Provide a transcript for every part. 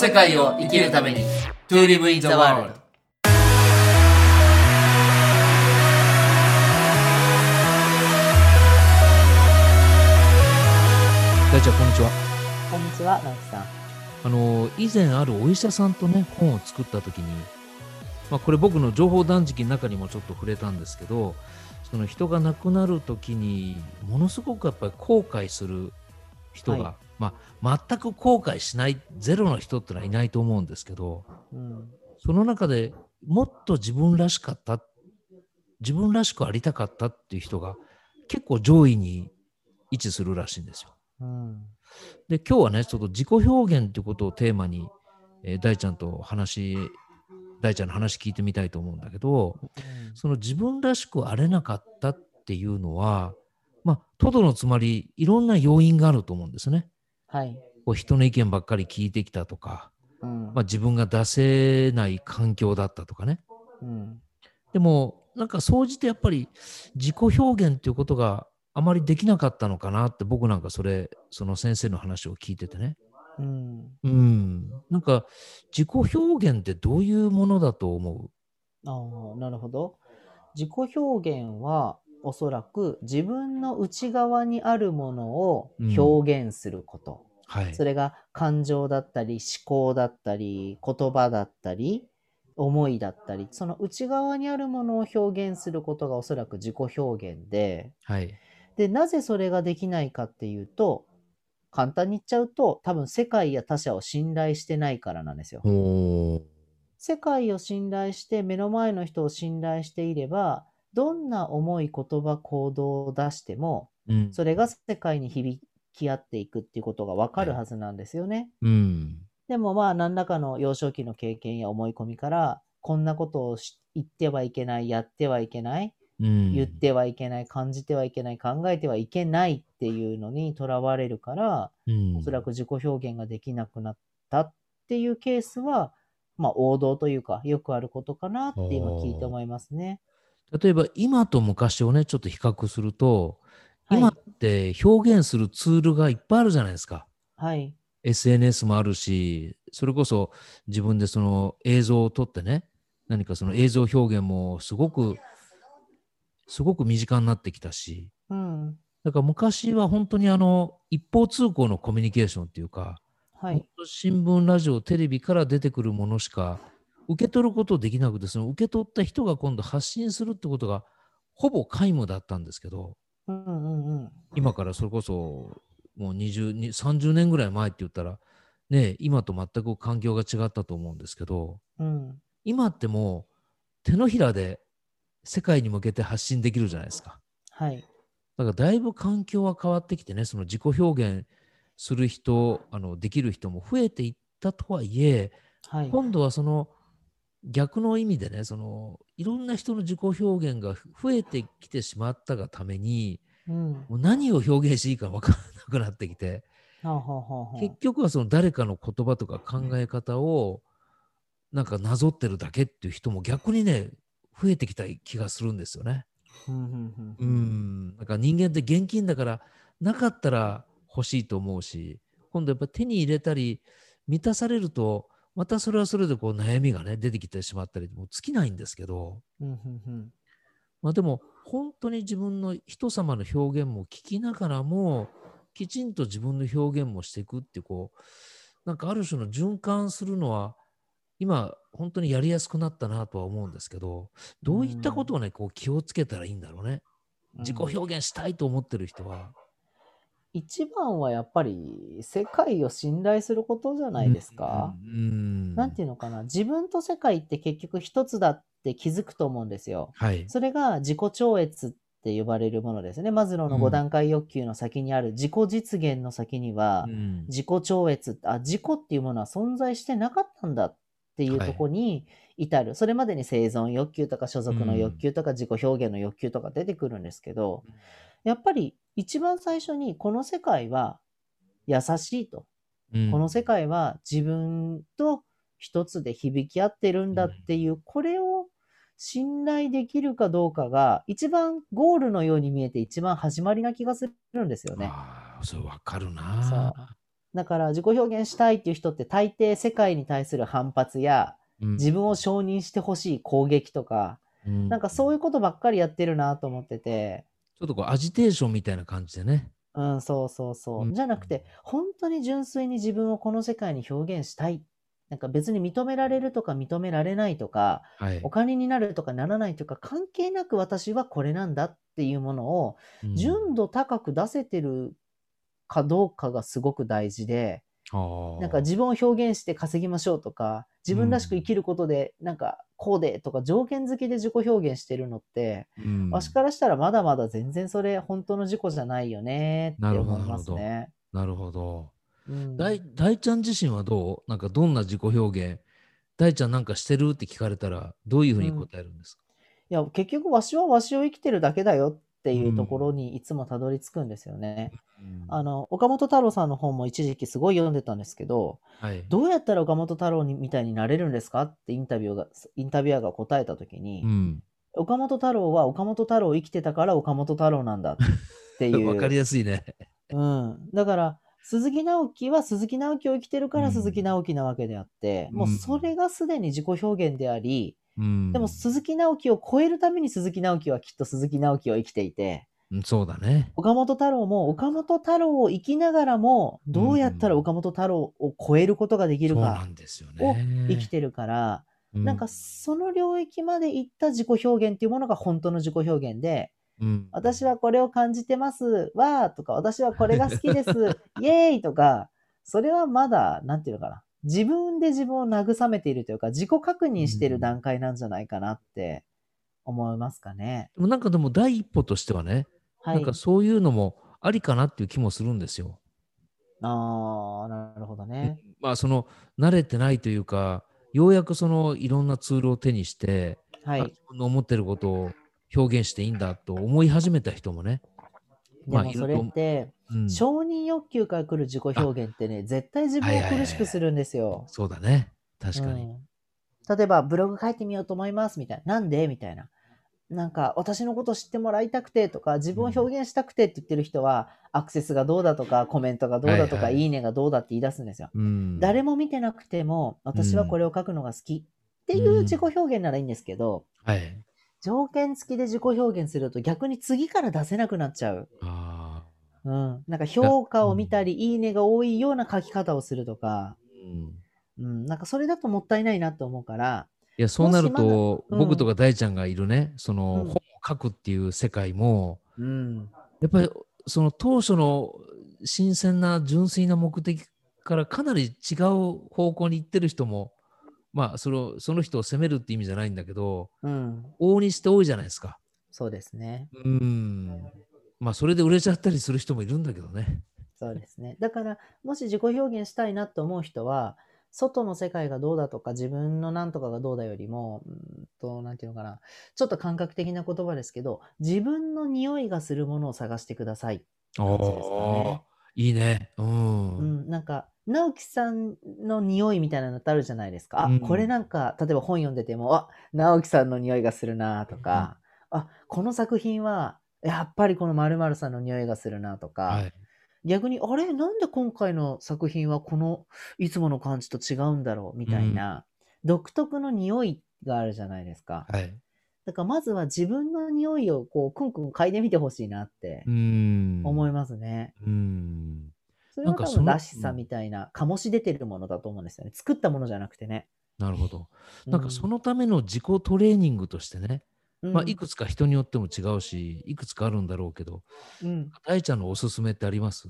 世界を生きるために。To live in the world 大ちゃんこんにちは。こんにちは、直樹さん。あの以前あるお医者さんとね本を作った時に、まあ、これ僕の情報断食の中にもちょっと触れたんですけどその人が亡くなる時にものすごくやっぱり後悔する人が、はいまあ、全く後悔しないゼロの人ってのはいないと思うんですけどうん。その中でもっと自分らしかった自分らしくありたかったっていう人が結構上位に位置するらしいんですよ。うん。で今日はねちょっと自己表現ということをテーマに、えー大ちゃんと話大ちゃんの話聞いてみたいと思うんだけどその自分らしくあれなかったっていうのはまあトドのつまりいろんな要因があると思うんですね。はい。こう人の意見ばっかり聞いてきたとか、うん。まあ、自分が出せない環境だったとかね。うん。でもなんか総じてやっぱり自己表現っていうことがあまりできなかったのかなって僕なんかそれその先生の話を聞いててね。うん。うん。なんか自己表現ってどういうものだと思ああ、なるほど。自己表現は、おそらく自分の内側にあるものを表現すること。うはい。それが感情だったり、思考だったり、言葉だったり、思いだったり、その内側にあるものを表現することがおそらく自己表現で、はい。で、なぜそれができないかっていうと、簡単に言っちゃうと、多分世界や他者を信頼してないからなんですよ。世界を信頼して、目の前の人を信頼していれば、どんな思い、言葉、行動を出しても、うん。それが世界に響き合っていくっていうことがわかるはずなんですよね。うん。でもまあ、何らかの幼少期の経験や思い込みから、こんなことをし言ってはいけない、やってはいけない、うん。言ってはいけない、感じてはいけない、考えてはいけないっていうのにとらわれるから、うん、おそらく自己表現ができなくなったっていうケースは、まあ王道というか、よくあることかなって今聞いて思いますね。例えば今と昔をね、ちょっと比較すると、はい今って表現するツールがいっぱいあるじゃないですか。はい。SNS もあるし、それこそ自分でその映像を撮ってね、何かその映像表現もすごく、すごく身近になってきたし、うん。だから昔は本当にあの一方通行のコミュニケーションっていうか、本はい。当新聞、ラジオ、テレビから出てくるものしか受け取ることできなくて、その受け取った人が今度発信するってことがほぼ皆無だったんですけど、うんうんうん。今からそれこそもう20、に30年ぐらい前って言ったら、ね、今と全く環境が違ったと思うんですけど、うん。今ってもう手のひらで世界に向けて発信できるじゃないですか。はい。だからだいぶ環境は変わってきてね、その自己表現する人、あのできる人も増えていったとはいえ、はい。今度はその逆の意味でね、そのいろんな人の自己表現が増えてきてしまったがために、うん。もう何を表現していいか分からなくなってきて、結局はその誰かの言葉とか考え方をなんかなぞってるだけっていう人も逆にね、増えてきた気がするんですよね。うんうんうんう。ん。だから人間って現金だから、なかったら欲しいと思うし、今度やっぱ手に入れたり、満たされると、またそれはそれでこう悩みがね、出てきてしまったり、もう尽きないんですけど、うんうんうんまあでも、本当に自分の人様の表現も聞きながらも、きちんと自分の表現もしていくってこう、なんかある種の循環するのは、今、本当にやりやすくなったなとは思うんですけど、どういったことをね、こう気をつけたらいいんだろうね。自己表現したいと思ってる人は。一番はやっぱり世界を信頼することじゃないですか。うん。うんなんていうのかな。自分と世界って結局一つだって気づくと思うんですよ。はい。それが自己超越って呼ばれるものですね。マズローのうん5段階欲求の先にある自己実現の先には、うん自己超越、あ、自己っていうものは存在してなかったんだっていうとこに至る。それまでに生存欲求とか所属の欲求とか自己表現の欲求とか出てくるんですけど、やっぱり一番最初にこの世界は優しいと。うんこの世界は自分と一つで響き合ってるんだっていう、これを信頼できるかどうかが、一番ゴールのように見えて一番始まりな気がするんですよね。ああ、それわかるそうな。だから自己表現したいっていう人って大抵世界に対する反発やうん自分を承認してほしい攻撃とか、うんなんかそういうことばっかりやってるなと思ってて、ちょっとこうアジテーションみたいな感じでね。うん、そうそうそう。うんじゃなくて、本当に純粋に自分をこの世界に表現したい。なんか別に認められるとか認められないとか、はいお。金になるとかならないとか関係なく私はこれなんだっていうものをうん純度高く出せてるかどうかがすごく大事で、なんか自分を表現して稼ぎましょうとか、自分らしく生きることで、なんかこうでとか条件付きで自己表現してるのって、うん。わしからしたらまだまだ全然それ本当の自己じゃないよねって思いますね。なるほど。うん。大大ちゃん自身はどう？なんかどんな自己表現？大ちゃんなんかしてる？って聞かれたらどういうふうに答えるんですか、いや、結局わしはわしを生きてるだけだよっていうところにいつもたどり着くんですよね。うんあの、岡本太郎さんの本も一時期すごい読んでたんですけど、はい。どうやったら岡本太郎にみたいになれるんですかってインタビューが、インタビュアーが答えたときに、うん。岡本太郎は岡本太郎を生きてたから岡本太郎なんだっていう。わかりやすいね。うん。だから、鈴木直樹は鈴木直樹を生きてるからうん鈴木直樹なわけであって、もうそれがすでに自己表現であり、うん。でも鈴木直樹を超えるために鈴木直樹はきっと鈴木直樹を生きていて、うんそうだね。岡本太郎も岡本太郎を生きながらも、どうやったら岡本太郎を超えることができるかそうなんですよをね。生きてるから、うなんかその領域まで行った自己表現っていうものが本当の自己表現で、うん私はこれを感じてます、わーとか、私はこれが好きです、イエーイとか、それはまだ、なんていうのかな。自分で自分を慰めているというか、自己確認している段階なんじゃないかなって思いますかね。でもなんかでも第一歩としてはね、はいなんか。そういうのもありかなっていう気もするんですよ。ああ、なるほどね。まあその慣れてないというか、ようやくそのいろんなツールを手にして、はい。あ自分の思ってることを表現していいんだと思い始めた人もね。まあでもそれって、うん、承認欲求から来る自己表現ってね、絶対自分を苦しくするんですよ。そうだね。確かに。うん例えば、ブログ書いてみようと思いますみたいな。なんでみたいな。なんか、私のこと知ってもらいたくてとか、自分を表現したくてって言ってる人は、アクセスがどうだとか、コメントがどうだとか、はいはいいいねがどうだって言い出すんですよ。うん、誰も見てなくても、私はこれを書くのが好きっていう自己表現ならいいんですけど、はい。条件付きで自己表現すると逆に次から出せなくなっちゃう。あうん。なんか評価を見たり、いいねが多いような書き方をするとか、ーうんうん。なんかそれだともったいないなと思うから、いや、そうなると、うん僕とか大ちゃんがいるね、その、うん本を書くっていう世界も、うん。やっぱりその当初の新鮮な純粋な目的からかなり違う方向に行ってる人も、まあそのその人を責めるって意味じゃないんだけど、うん。往々にして多いじゃないですか。そうですね。うん。まあそれで売れちゃったりする人もいるんだけどね。そうですね。だから、もし自己表現したいなと思う人は、外の世界がどうだとか、自分のなんとかがどうだよりも、うんと、なんていうのかな。ちょっと感覚的な言葉ですけど、自分の匂いがするものを探してください。感じですかねいいね。うん。うん、なんか、直樹さんの匂いみたいなのってあるじゃないですか。あ、うんこれなんか、例えば本読んでても、あ、直樹さんの匂いがするなとか、あ、この作品は、やっぱりこの〇〇さんの匂いがするなとか、はい。逆に、あれなんで今回の作品はこのいつもの感じと違うんだろうみたいな、独特の匂いがあるじゃないですか。はい。だからまずは自分の匂いをこう、くんくん嗅いでみてほしいなってうん。思いますね。うん。それは多分らしさみたいな、醸し出てるものだと思うんですよね。作ったものじゃなくてね。なるほど。なんかその、のための自己トレーニングとしてね、まあ、うんいくつか人によっても違うし、いくつかあるんだろうけど、うん大ちゃんのおすすめってあります？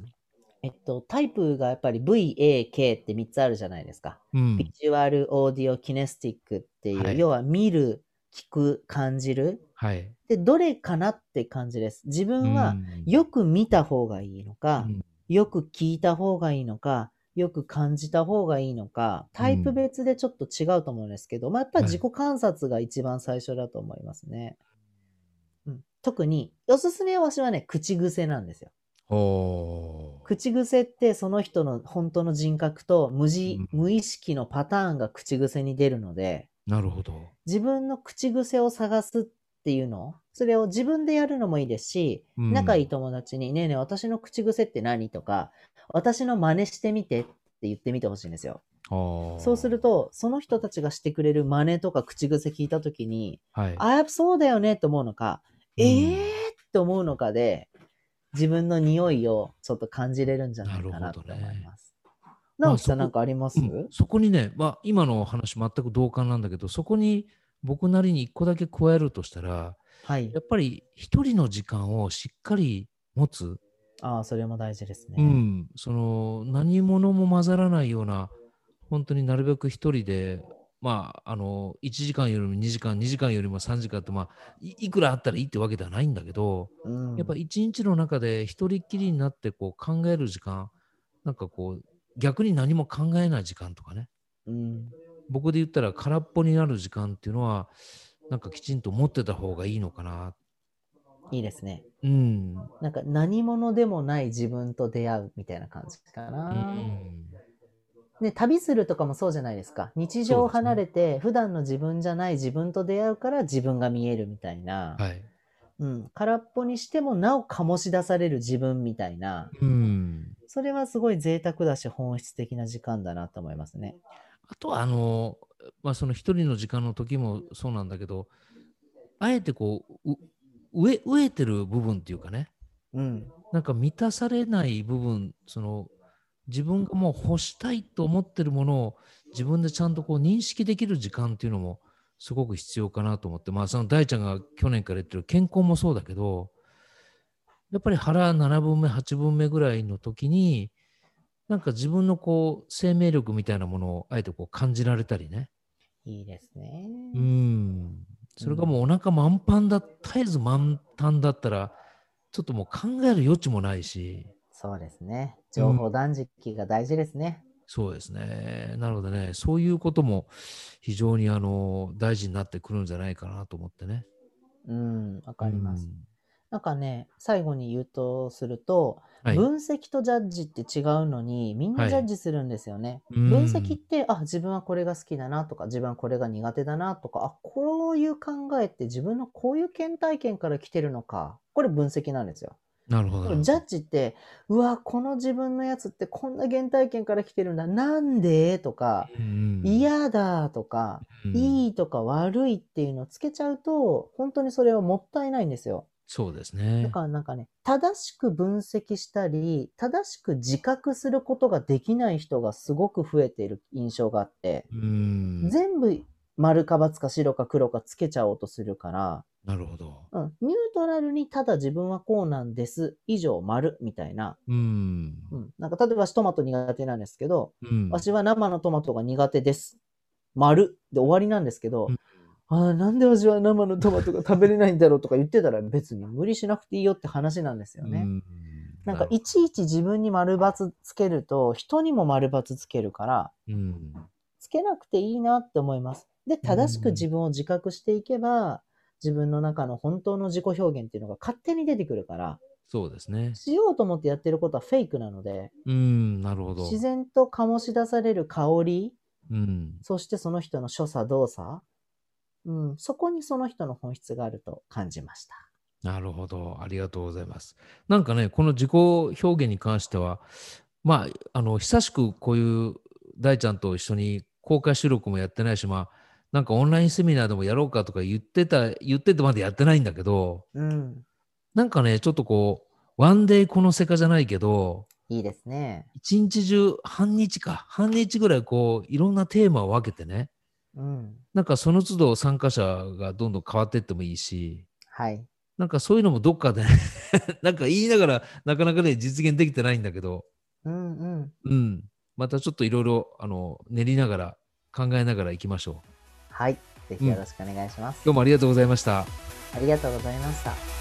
えっと、タイプがやっぱり V、A、K って3つあるじゃないですか。うんビ。ジュアル、オーディオ、キネスティックっていう、はい要は見る、聞く、感じる。はい。で、どれかなって感じです。自分はうんよく見た方がいいのか、うんよく聞いた方がいいのか、よく感じた方がいいのか、タイプ別でちょっと違うと思うんですけど、まあ、やっぱり自己観察が一番最初だと思いますね。うん、特に、おすすめは私はね、口癖なんですよ。口癖ってその人の本当の人格と無自うん無意識のパターンが口癖に出るので、なるほど。自分の口癖を探すっっていうの？それを自分でやるのもいいですし、うん。仲いい友達に、ねえねえ、私の口癖って何？とか、私の真似してみてって言ってみてほしいんですよ。そうすると、と、その人たちがしてくれる真似とか口癖聞いたときに、はい。あ、やっぱそうだよねって思うのか、うん。ええーって思うのかで、自分の匂いをちょっと感じれるんじゃないかなと思います。直樹さんなんかあります、うん。そこにね、まあ、今の話全く同感なんだけど、そこに僕なりに一個だけ加えるとしたら、はいや。っぱり一人の時間をしっかり持つ。ああ、それも大事ですね。うん。その、何者も混ざらないような、本当になるべく一人で、まあ、あの、1時間よりも2時間、2時間よりも3時間って、まあ、いいくらあったらいいってわけではないんだけど、うんやっぱ一日の中で一人っきりになってこう考える時間、なんかこう、逆に何も考えない時間とかね。うん。僕で言ったら空っぽになる時間っていうのは、なんかきちんと持ってた方がいいのかな。いいですね。うん。なんか何者でもない自分と出会うみたいな感じかうな。ん。ね、旅するとかもそうじゃないですか。日常を離れて、普段の自分じゃない自分と出会うから自分が見えるみたいな。はい。うん。空っぽにしてもなお醸し出される自分みたいな。うん。それはすごい贅沢だし本質的な時間だなと思いますね。あとは、あの、まあ、その一人の時間の時もそうなんだけど、あえてこう、う飢え飢えてる部分っていうかね、うん。なんか満たされない部分、その自分がもう欲したいと思ってるものを自分でちゃんとこう認識できる時間っていうのもすごく必要かなと思って、まあその大ちゃんが去年から言ってる健康もそうだけど、やっぱり腹7分目、8分目ぐらいの時に、なんか自分のこう生命力みたいなものをあえてこう感じられたりね。いいですね。うん。それがもうお腹満帆だ、絶えず満タンだったら、ちょっともう考える余地もないし、そうですね。情報断食が大事ですね。そうですね。なのでね、そういうことも非常にあの大事になってくるんじゃないかなと思ってね。うん、わかります。うんなんかね、最後に言うとすると、はい。分析とジャッジって違うのに、みんなはいジャッジするんですよね。うん分析って、あ、自分はこれが好きだなとか、自分はこれが苦手だなとか、あ、こういう考えって自分のこういう原体験から来てるのか。これ分析なんですよ。なるほど。ジャッジって、うわ、この自分のやつってこんな原体験から来てるんだ。なんで？とか、うん嫌だとか、うんいいとか悪いっていうのをつけちゃうと、本当にそれはもったいないんですよ。そうですねだ。からなんかね、正しく分析したり、正しく自覚することができない人がすごく増えている印象があって、うん。全部丸か×か白か黒かつけちゃおうとするから、なるほど。うん、ニュートラルにただ自分はこうなんです、以上丸みたいな。うん。うん、なんか例えば私トマト苦手なんですけど、うん。私は生のトマトが苦手です。丸で終わりなんですけど、うんああ、なんで私は生のトマトが食べれないんだろうとか言ってたら別に無理しなくていいよって話なんですよね。うんなんかいちいち自分に丸×つけると人にも丸×つけるから、うん。つけなくていいなって思います。で、正しく自分を自覚していけば、自分の中の本当の自己表現っていうのが勝手に出てくるから、そうですね。しようと思ってやってることはフェイクなので、うん。なるほど。自然と醸し出される香り、うん。そしてその人の所作動作、うん、そこにその人の本質があると感じました。なるほど。ありがとうございます。なんかね、この自己表現に関しては、まあ、あの、久しくこういう大ちゃんと一緒に公開収録もやってないし、まあ、なんかオンラインセミナーでもやろうかとか言ってた、言っててまでやってないんだけど、うん、なんかね、ちょっとこう、ワンデイこの世界じゃないけど、いいですね。一日中、半日か、半日ぐらいこう、いろんなテーマを分けてね、うん、なんかその都度参加者がどんどん変わっていってもいいし、はい。なんかそういうのもどっかで、なんか言いながらなかなかね、実現できてないんだけど、うんうん。うん。またちょっといろいろ、あの、練りながら、考えながら行きましょう。はい。ぜひよろしくお願いします。今日もありがとうございました。ありがとうございました。